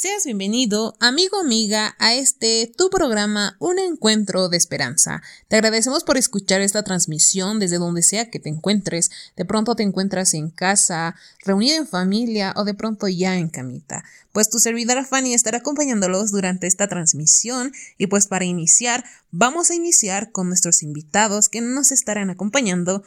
Seas bienvenido, amigo amiga, a este tu programa Un Encuentro de Esperanza. Te agradecemos por escuchar esta transmisión desde donde sea que te encuentres. De pronto te encuentras en casa, reunido en familia o de pronto ya en camita. Pues tu servidora Fanny estará acompañándolos durante esta transmisión y pues para iniciar vamos a iniciar con nuestros invitados que nos estarán acompañando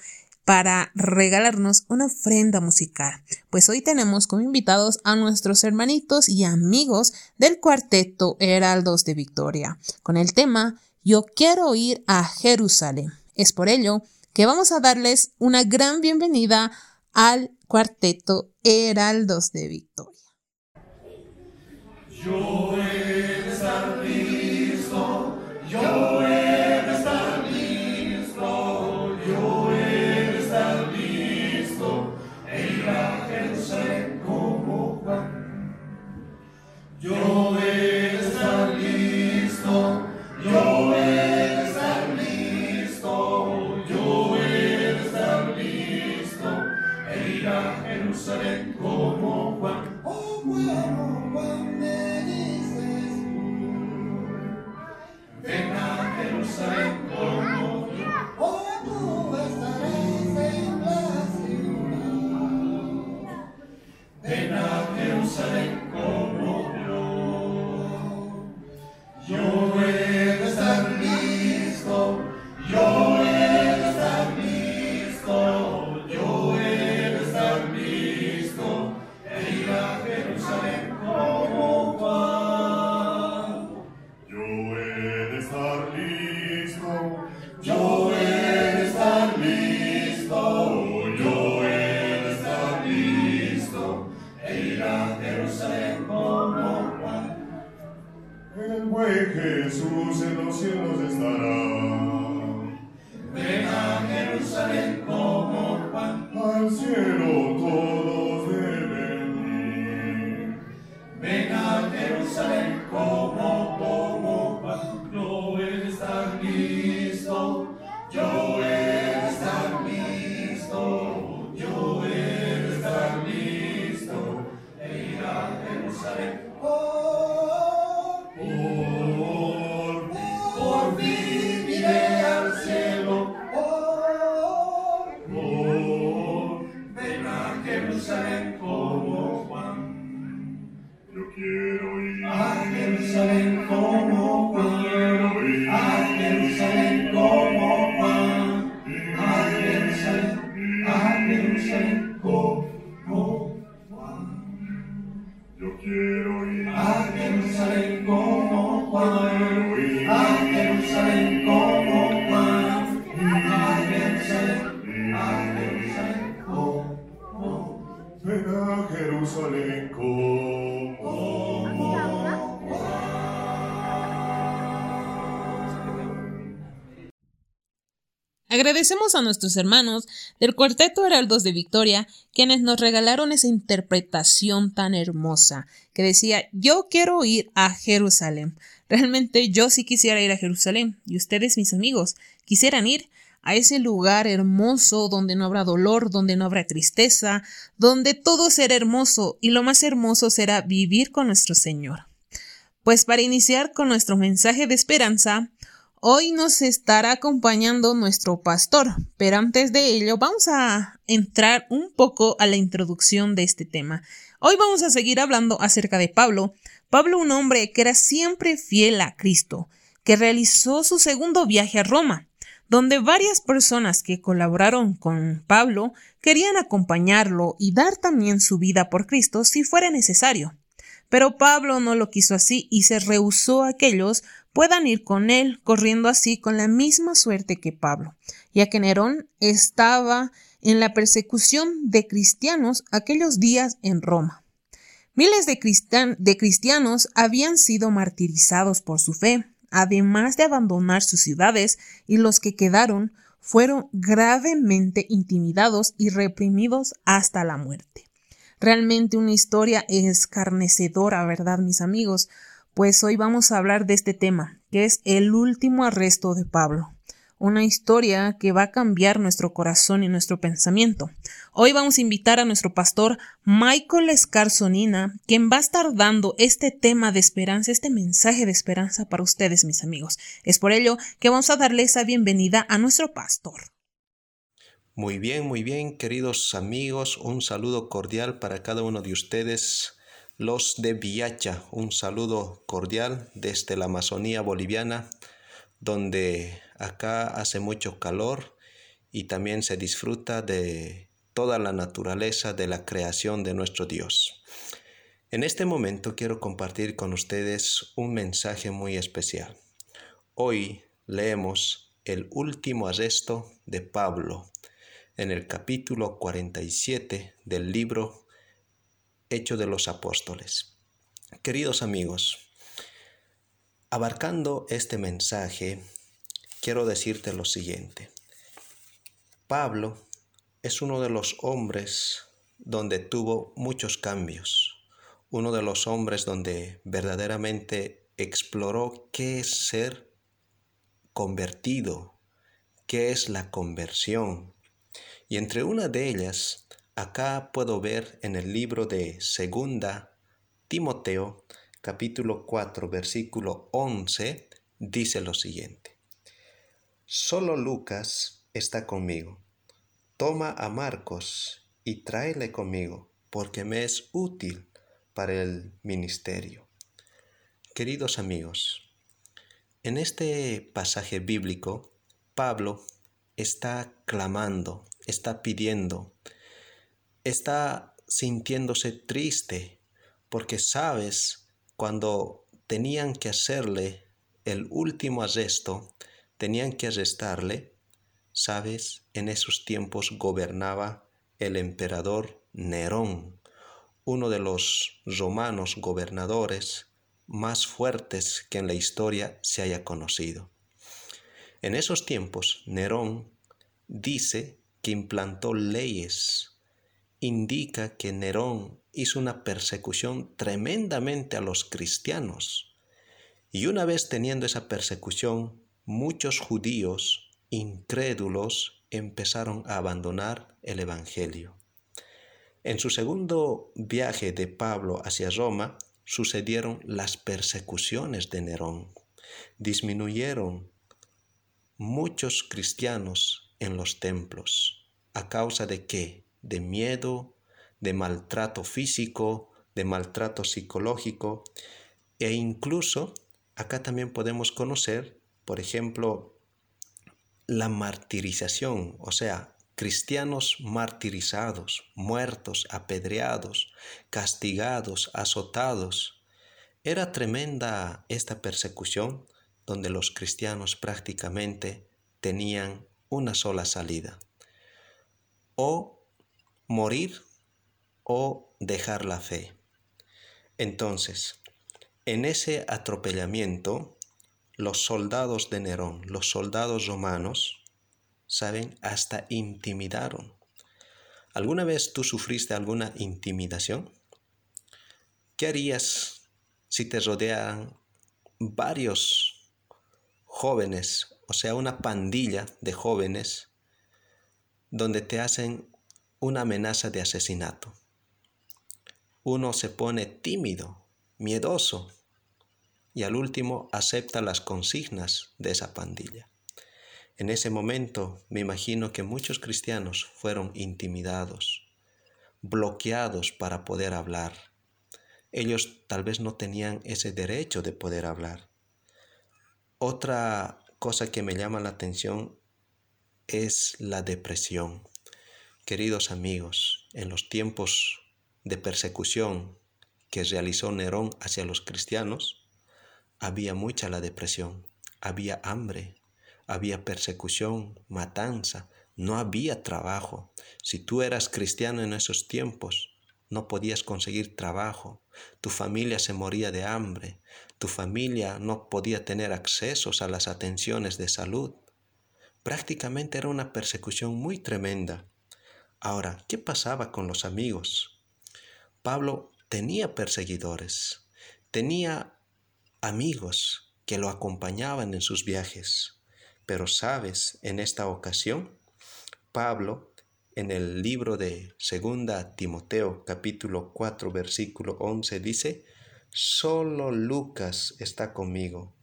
para regalarnos una ofrenda musical. Pues hoy tenemos como invitados a nuestros hermanitos y amigos del cuarteto Heraldos de Victoria, con el tema Yo quiero ir a Jerusalén. Es por ello que vamos a darles una gran bienvenida al cuarteto Heraldos de Victoria. Yo Agradecemos a nuestros hermanos del Cuarteto Heraldos de Victoria, quienes nos regalaron esa interpretación tan hermosa, que decía yo quiero ir a Jerusalén. Realmente yo sí quisiera ir a Jerusalén, y ustedes, mis amigos, quisieran ir a ese lugar hermoso donde no habrá dolor, donde no habrá tristeza, donde todo será hermoso, y lo más hermoso será vivir con nuestro Señor. Pues para iniciar con nuestro mensaje de esperanza, Hoy nos estará acompañando nuestro pastor, pero antes de ello vamos a entrar un poco a la introducción de este tema. Hoy vamos a seguir hablando acerca de Pablo. Pablo, un hombre que era siempre fiel a Cristo, que realizó su segundo viaje a Roma, donde varias personas que colaboraron con Pablo querían acompañarlo y dar también su vida por Cristo si fuera necesario. Pero Pablo no lo quiso así y se rehusó a aquellos puedan ir con él, corriendo así con la misma suerte que Pablo, ya que Nerón estaba en la persecución de cristianos aquellos días en Roma. Miles de, de cristianos habían sido martirizados por su fe, además de abandonar sus ciudades, y los que quedaron fueron gravemente intimidados y reprimidos hasta la muerte. Realmente una historia escarnecedora, ¿verdad, mis amigos? Pues hoy vamos a hablar de este tema, que es el último arresto de Pablo. una historia que va a cambiar nuestro corazón y nuestro pensamiento. Hoy vamos a invitar a nuestro pastor Michael Escarzonina, quien va a estar dando este tema de esperanza, este mensaje de esperanza para ustedes, mis amigos. Es por ello que vamos a darle esa bienvenida a nuestro pastor. Muy bien, muy bien, queridos amigos, un saludo cordial para cada uno de ustedes los de Villacha. Un saludo cordial desde la Amazonía boliviana, donde acá hace mucho calor y también se disfruta de toda la naturaleza de la creación de nuestro Dios. En este momento quiero compartir con ustedes un mensaje muy especial. Hoy leemos el último arresto de Pablo en el capítulo 47 del libro Hecho de los Apóstoles. Queridos amigos, abarcando este mensaje, quiero decirte lo siguiente. Pablo es uno de los hombres donde tuvo muchos cambios, uno de los hombres donde verdaderamente exploró qué es ser convertido, qué es la conversión. Y entre una de ellas Acá puedo ver en el libro de Segunda Timoteo, capítulo 4, versículo 11, dice lo siguiente. Solo Lucas está conmigo. Toma a Marcos y tráele conmigo, porque me es útil para el ministerio. Queridos amigos, en este pasaje bíblico, Pablo está clamando, está pidiendo, está sintiéndose triste porque sabes cuando tenían que hacerle el último arresto, tenían que arrestarle, sabes, en esos tiempos gobernaba el emperador Nerón, uno de los romanos gobernadores más fuertes que en la historia se haya conocido. En esos tiempos, Nerón dice que implantó leyes indica que Nerón hizo una persecución tremendamente a los cristianos. Y una vez teniendo esa persecución, muchos judíos incrédulos empezaron a abandonar el Evangelio. En su segundo viaje de Pablo hacia Roma sucedieron las persecuciones de Nerón. Disminuyeron muchos cristianos en los templos. ¿A causa de qué? De miedo, de maltrato físico, de maltrato psicológico e incluso acá también podemos conocer, por ejemplo, la martirización, o sea, cristianos martirizados, muertos, apedreados, castigados, azotados. Era tremenda esta persecución donde los cristianos prácticamente tenían una sola salida. O morir o dejar la fe. Entonces, en ese atropellamiento, los soldados de Nerón, los soldados romanos, saben, hasta intimidaron. ¿Alguna vez tú sufriste alguna intimidación? ¿Qué harías si te rodearan varios jóvenes, o sea, una pandilla de jóvenes, donde te hacen una amenaza de asesinato. Uno se pone tímido, miedoso y al último acepta las consignas de esa pandilla. En ese momento me imagino que muchos cristianos fueron intimidados, bloqueados para poder hablar. Ellos tal vez no tenían ese derecho de poder hablar. Otra cosa que me llama la atención es la depresión. Queridos amigos, en los tiempos de persecución que realizó Nerón hacia los cristianos, había mucha la depresión, había hambre, había persecución, matanza, no había trabajo. Si tú eras cristiano en esos tiempos, no podías conseguir trabajo, tu familia se moría de hambre, tu familia no podía tener accesos a las atenciones de salud. Prácticamente era una persecución muy tremenda. Ahora, ¿qué pasaba con los amigos? Pablo tenía perseguidores, tenía amigos que lo acompañaban en sus viajes, Pero sabes, en esta ocasión, Pablo, en el libro de Segunda Timoteo capítulo 4 versículo 11 dice, solo Lucas está conmigo.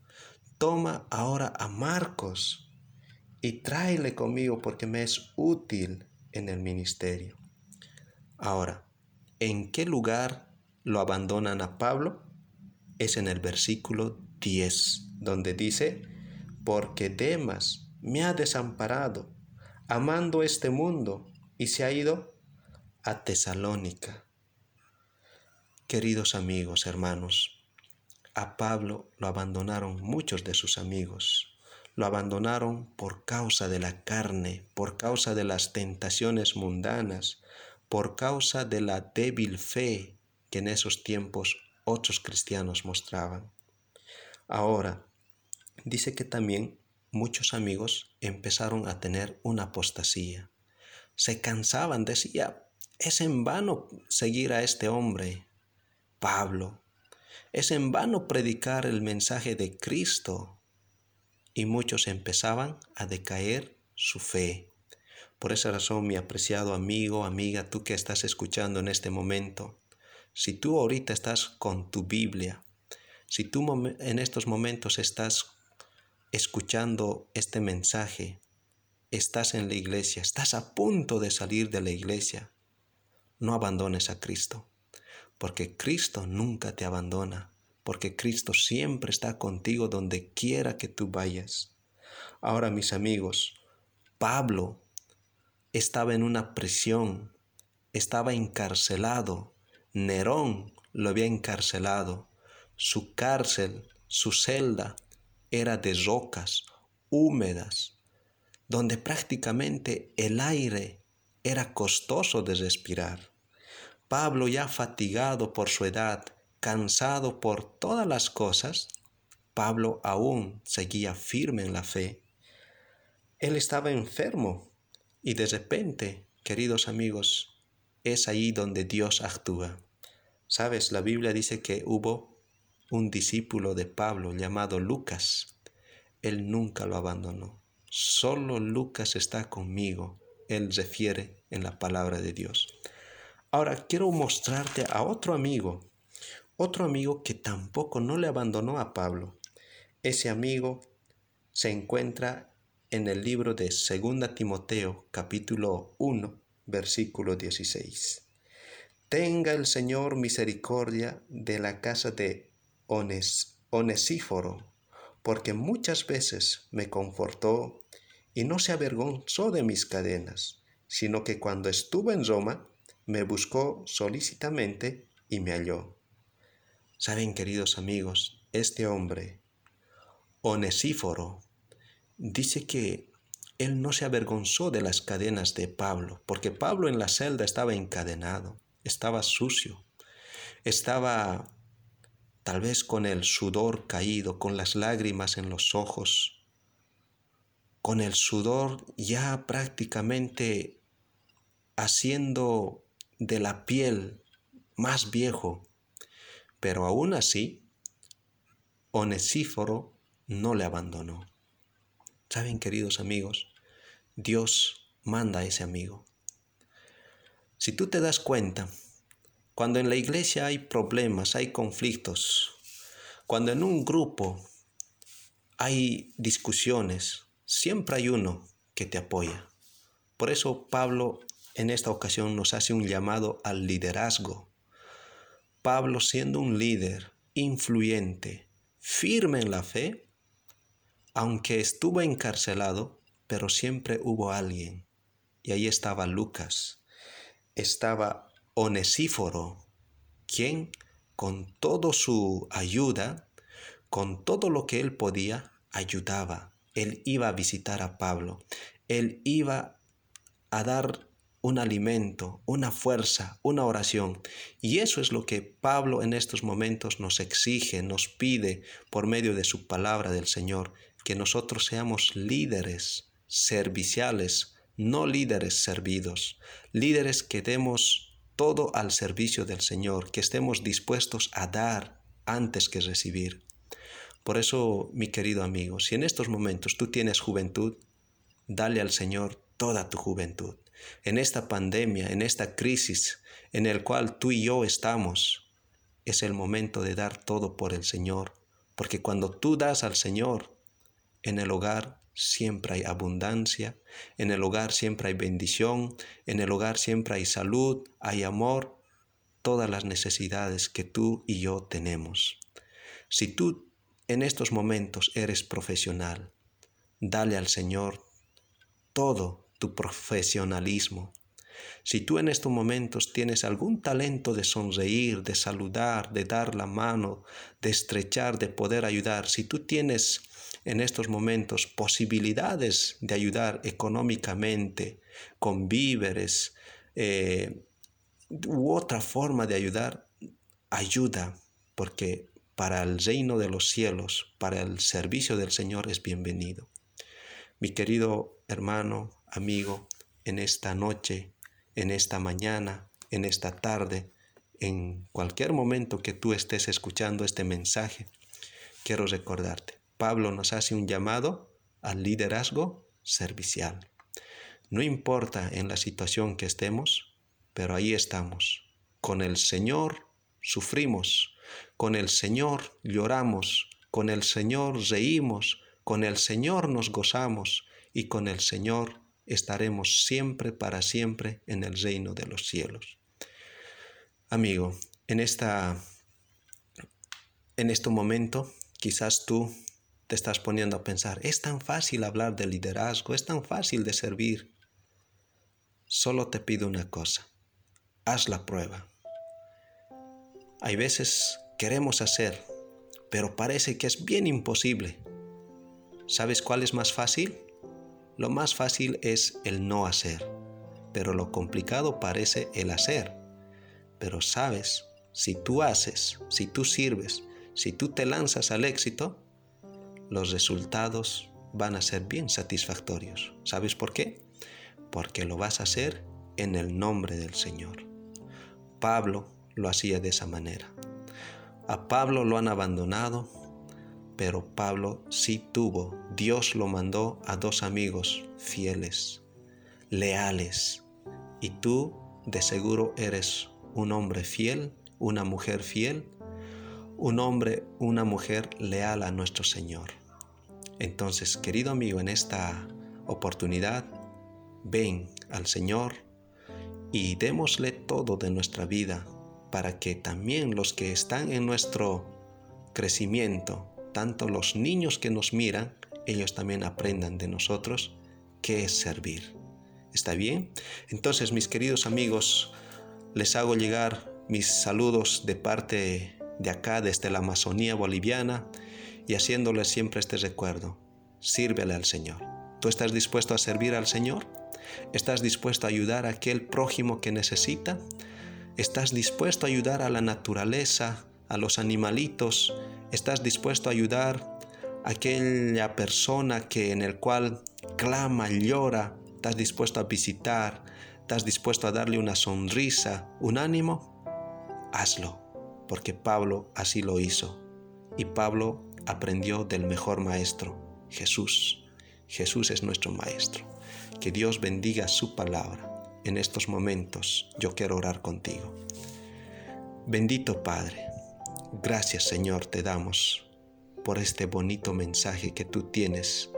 Toma ahora a Marcos y tráele conmigo porque me es útil en el ministerio. Ahora, ¿en qué lugar lo abandonan a Pablo? Es en el versículo 10, donde dice, porque Demas me ha desamparado, amando este mundo, y se ha ido a Tesalónica. Queridos amigos, hermanos, a Pablo lo abandonaron muchos de sus amigos. Lo abandonaron por causa de la carne, por causa de las tentaciones mundanas, por causa de la débil fe que en esos tiempos otros cristianos mostraban. Ahora, dice que también muchos amigos empezaron a tener una apostasía. Se cansaban, decía, es en vano seguir a este hombre, Pablo. Es en vano predicar el mensaje de Cristo. Y muchos empezaban a decaer su fe. Por esa razón, mi apreciado amigo, amiga, tú que estás escuchando en este momento, si tú ahorita estás con tu Biblia, si tú en estos momentos estás escuchando este mensaje, estás en la iglesia, estás a punto de salir de la iglesia, no abandones a Cristo, porque Cristo nunca te abandona, porque Cristo siempre está contigo donde quiera que tú vayas. Ahora, mis amigos, Pablo estaba en una prisión, estaba encarcelado, Nerón lo había encarcelado, su cárcel, su celda, era de rocas húmedas, donde prácticamente el aire era costoso de respirar. Pablo, ya fatigado por su edad, cansado por todas las cosas, Pablo aún seguía firme en la fe. Él estaba enfermo y de repente, queridos amigos, es ahí donde Dios actúa. Sabes, la Biblia dice que hubo un discípulo de Pablo llamado Lucas. Él nunca lo abandonó. Solo Lucas está conmigo. Él refiere en la palabra de Dios. Ahora quiero mostrarte a otro amigo, otro amigo que tampoco no le abandonó a Pablo. Ese amigo se encuentra en el libro de 2 Timoteo capítulo 1 versículo 16. Tenga el Señor misericordia de la casa de Onesíforo, porque muchas veces me confortó y no se avergonzó de mis cadenas, sino que cuando estuve en Roma me buscó solícitamente y me halló. Saben, queridos amigos, este hombre, Onesíforo, dice que él no se avergonzó de las cadenas de Pablo, porque Pablo en la celda estaba encadenado, estaba sucio, estaba tal vez con el sudor caído, con las lágrimas en los ojos, con el sudor ya prácticamente haciendo de la piel más viejo. Pero aún así, Onesíforo no le abandonó. Saben, queridos amigos, Dios manda a ese amigo. Si tú te das cuenta, cuando en la iglesia hay problemas, hay conflictos, cuando en un grupo hay discusiones, siempre hay uno que te apoya. Por eso Pablo en esta ocasión nos hace un llamado al liderazgo. Pablo siendo un líder influyente, firme en la fe, aunque estuvo encarcelado, pero siempre hubo alguien. Y ahí estaba Lucas, estaba Onesíforo, quien con toda su ayuda, con todo lo que él podía, ayudaba. Él iba a visitar a Pablo. Él iba a dar un alimento, una fuerza, una oración. Y eso es lo que Pablo en estos momentos nos exige, nos pide por medio de su palabra del Señor, que nosotros seamos líderes serviciales, no líderes servidos, líderes que demos todo al servicio del Señor, que estemos dispuestos a dar antes que recibir. Por eso, mi querido amigo, si en estos momentos tú tienes juventud, dale al Señor toda tu juventud. En esta pandemia, en esta crisis en el cual tú y yo estamos, es el momento de dar todo por el Señor, porque cuando tú das al Señor, en el hogar siempre hay abundancia, en el hogar siempre hay bendición, en el hogar siempre hay salud, hay amor, todas las necesidades que tú y yo tenemos. Si tú en estos momentos eres profesional, dale al Señor todo tu profesionalismo. Si tú en estos momentos tienes algún talento de sonreír, de saludar, de dar la mano, de estrechar, de poder ayudar, si tú tienes en estos momentos posibilidades de ayudar económicamente, con víveres, eh, u otra forma de ayudar, ayuda, porque para el reino de los cielos, para el servicio del Señor es bienvenido. Mi querido hermano, amigo, en esta noche, en esta mañana, en esta tarde, en cualquier momento que tú estés escuchando este mensaje, quiero recordarte, Pablo nos hace un llamado al liderazgo servicial. No importa en la situación que estemos, pero ahí estamos. Con el Señor sufrimos, con el Señor lloramos, con el Señor reímos, con el Señor nos gozamos y con el Señor estaremos siempre para siempre en el reino de los cielos. Amigo, en esta en este momento quizás tú te estás poniendo a pensar, es tan fácil hablar de liderazgo, es tan fácil de servir. Solo te pido una cosa, haz la prueba. Hay veces queremos hacer, pero parece que es bien imposible. ¿Sabes cuál es más fácil? Lo más fácil es el no hacer, pero lo complicado parece el hacer. Pero sabes, si tú haces, si tú sirves, si tú te lanzas al éxito, los resultados van a ser bien satisfactorios. ¿Sabes por qué? Porque lo vas a hacer en el nombre del Señor. Pablo lo hacía de esa manera. A Pablo lo han abandonado, pero Pablo sí tuvo, Dios lo mandó a dos amigos fieles, leales, y tú de seguro eres un hombre fiel, una mujer fiel, un hombre, una mujer leal a nuestro Señor. Entonces, querido amigo, en esta oportunidad, ven al Señor y démosle todo de nuestra vida para que también los que están en nuestro crecimiento, tanto los niños que nos miran, ellos también aprendan de nosotros qué es servir. ¿Está bien? Entonces, mis queridos amigos, les hago llegar mis saludos de parte de acá, desde la Amazonía boliviana, y haciéndoles siempre este recuerdo. Sírvele al Señor. ¿Tú estás dispuesto a servir al Señor? ¿Estás dispuesto a ayudar a aquel prójimo que necesita? ¿Estás dispuesto a ayudar a la naturaleza, a los animalitos? ¿Estás dispuesto a ayudar a aquella persona que en el cual clama, llora? ¿Estás dispuesto a visitar? ¿Estás dispuesto a darle una sonrisa, un ánimo? Hazlo, porque Pablo así lo hizo. Y Pablo aprendió del mejor maestro, Jesús. Jesús es nuestro maestro. Que Dios bendiga su palabra. En estos momentos yo quiero orar contigo. Bendito Padre, gracias Señor te damos por este bonito mensaje que tú tienes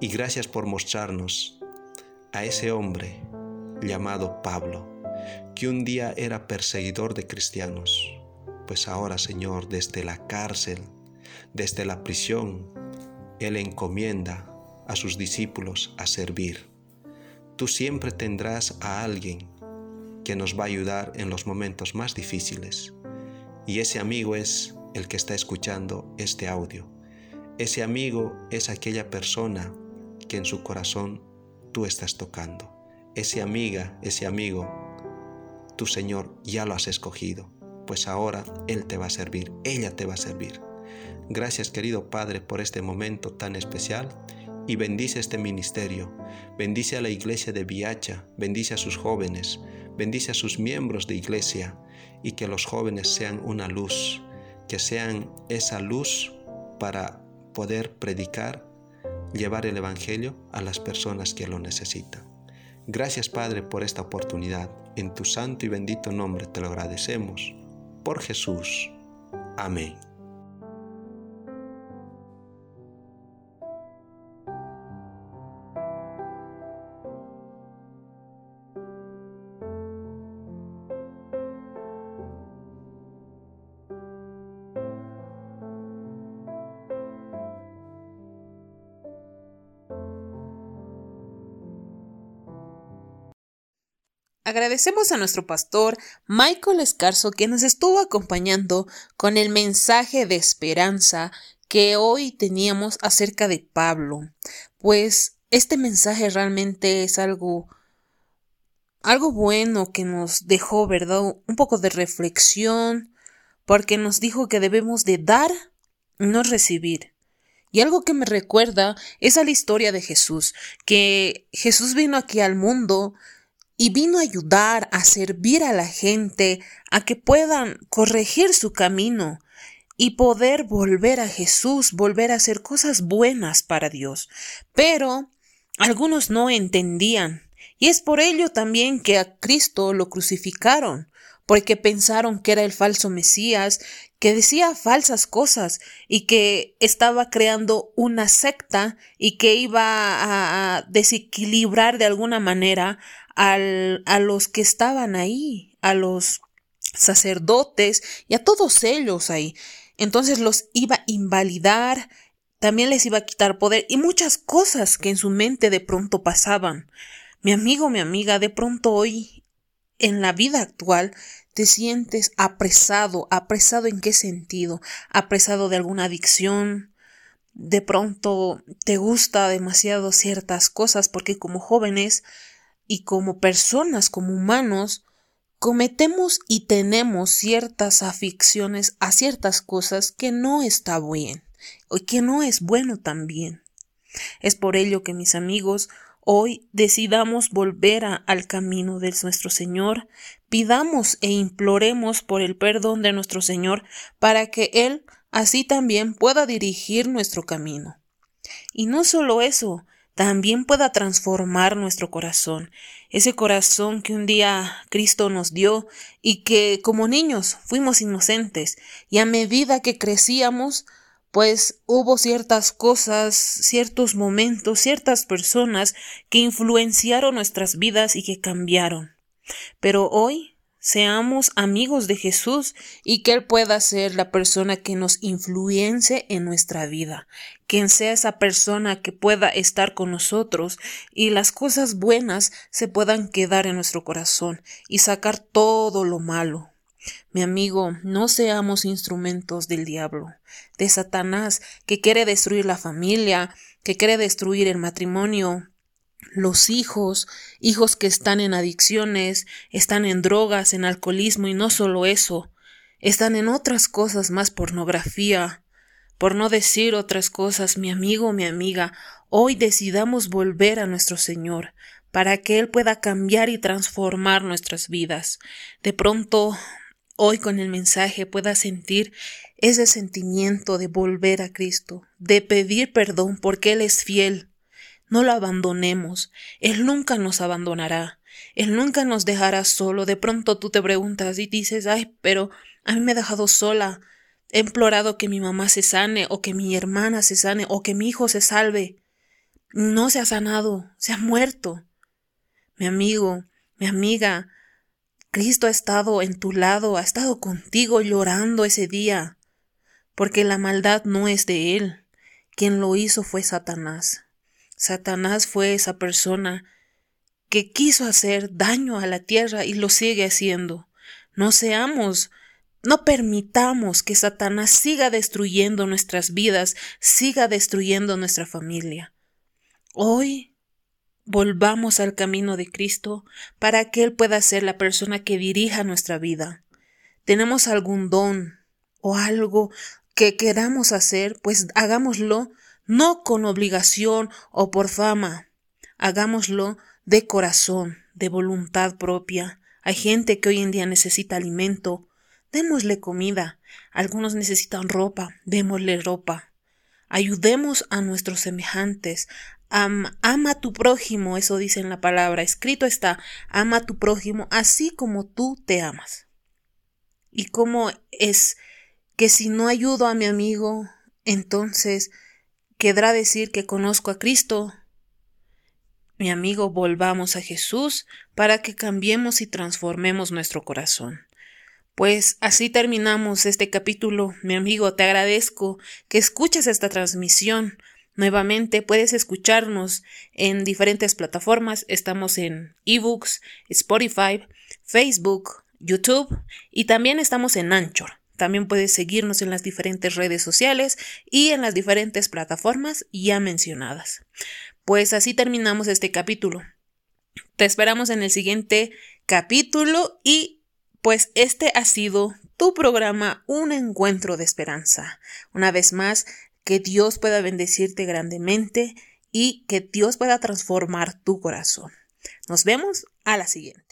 y gracias por mostrarnos a ese hombre llamado Pablo, que un día era perseguidor de cristianos, pues ahora Señor desde la cárcel, desde la prisión, Él encomienda a sus discípulos a servir. Tú siempre tendrás a alguien que nos va a ayudar en los momentos más difíciles. Y ese amigo es el que está escuchando este audio. Ese amigo es aquella persona que en su corazón tú estás tocando. Ese amiga, ese amigo, tu Señor ya lo has escogido, pues ahora Él te va a servir, ella te va a servir. Gracias querido Padre por este momento tan especial y bendice este ministerio. Bendice a la iglesia de Viacha, bendice a sus jóvenes, bendice a sus miembros de iglesia y que los jóvenes sean una luz, que sean esa luz para poder predicar, llevar el Evangelio a las personas que lo necesitan. Gracias Padre por esta oportunidad. En tu santo y bendito nombre te lo agradecemos. Por Jesús. Amén. Agradecemos a nuestro pastor Michael Escarzo que nos estuvo acompañando con el mensaje de esperanza que hoy teníamos acerca de Pablo. Pues este mensaje realmente es algo algo bueno que nos dejó, ¿verdad? Un poco de reflexión, porque nos dijo que debemos de dar, no recibir. Y algo que me recuerda es a la historia de Jesús, que Jesús vino aquí al mundo y vino a ayudar a servir a la gente a que puedan corregir su camino y poder volver a Jesús, volver a hacer cosas buenas para Dios. Pero algunos no entendían, y es por ello también que a Cristo lo crucificaron, porque pensaron que era el falso Mesías, que decía falsas cosas y que estaba creando una secta y que iba a desequilibrar de alguna manera a los que estaban ahí, a los sacerdotes y a todos ellos ahí. Entonces los iba a invalidar, también les iba a quitar poder y muchas cosas que en su mente de pronto pasaban. Mi amigo, mi amiga, de pronto hoy, en la vida actual, te sientes apresado. ¿Apresado en qué sentido? Apresado de alguna adicción. De pronto te gusta demasiado ciertas cosas porque como jóvenes y como personas, como humanos, cometemos y tenemos ciertas aficiones a ciertas cosas que no está bien y que no es bueno también. Es por ello que mis amigos hoy decidamos volver al camino de nuestro Señor, pidamos e imploremos por el perdón de nuestro Señor para que Él así también pueda dirigir nuestro camino. Y no solo eso, también pueda transformar nuestro corazón, ese corazón que un día Cristo nos dio y que como niños fuimos inocentes y a medida que crecíamos pues hubo ciertas cosas, ciertos momentos, ciertas personas que influenciaron nuestras vidas y que cambiaron. Pero hoy seamos amigos de Jesús y que Él pueda ser la persona que nos influencie en nuestra vida, quien sea esa persona que pueda estar con nosotros y las cosas buenas se puedan quedar en nuestro corazón y sacar todo lo malo. Mi amigo, no seamos instrumentos del diablo, de Satanás, que quiere destruir la familia, que quiere destruir el matrimonio, los hijos, hijos que están en adicciones, están en drogas, en alcoholismo y no solo eso, están en otras cosas más pornografía, por no decir otras cosas, mi amigo, mi amiga, hoy decidamos volver a nuestro Señor, para que Él pueda cambiar y transformar nuestras vidas. De pronto, hoy con el mensaje pueda sentir ese sentimiento de volver a Cristo, de pedir perdón porque Él es fiel, no lo abandonemos. Él nunca nos abandonará. Él nunca nos dejará solo. De pronto tú te preguntas y dices, ay, pero a mí me ha dejado sola. He implorado que mi mamá se sane, o que mi hermana se sane, o que mi hijo se salve. No se ha sanado, se ha muerto. Mi amigo, mi amiga, Cristo ha estado en tu lado, ha estado contigo llorando ese día, porque la maldad no es de Él. Quien lo hizo fue Satanás. Satanás fue esa persona que quiso hacer daño a la tierra y lo sigue haciendo. No seamos, no permitamos que Satanás siga destruyendo nuestras vidas, siga destruyendo nuestra familia. Hoy volvamos al camino de Cristo para que Él pueda ser la persona que dirija nuestra vida. Tenemos algún don o algo que queramos hacer, pues hagámoslo no con obligación o por fama. Hagámoslo de corazón, de voluntad propia. Hay gente que hoy en día necesita alimento. Démosle comida. Algunos necesitan ropa. Démosle ropa. Ayudemos a nuestros semejantes. Ama a tu prójimo, eso dice en la palabra. Escrito está, ama a tu prójimo así como tú te amas. ¿Y cómo es que si no ayudo a mi amigo, entonces quedará decir que conozco a Cristo? Mi amigo, volvamos a Jesús para que cambiemos y transformemos nuestro corazón. Pues así terminamos este capítulo. Mi amigo, te agradezco que escuches esta transmisión. Nuevamente puedes escucharnos en diferentes plataformas. Estamos en eBooks, Spotify, Facebook, YouTube y también estamos en Anchor. También puedes seguirnos en las diferentes redes sociales y en las diferentes plataformas ya mencionadas. Pues así terminamos este capítulo. Te esperamos en el siguiente capítulo y pues este ha sido tu programa Un encuentro de esperanza. Una vez más, que Dios pueda bendecirte grandemente y que Dios pueda transformar tu corazón. Nos vemos a la siguiente.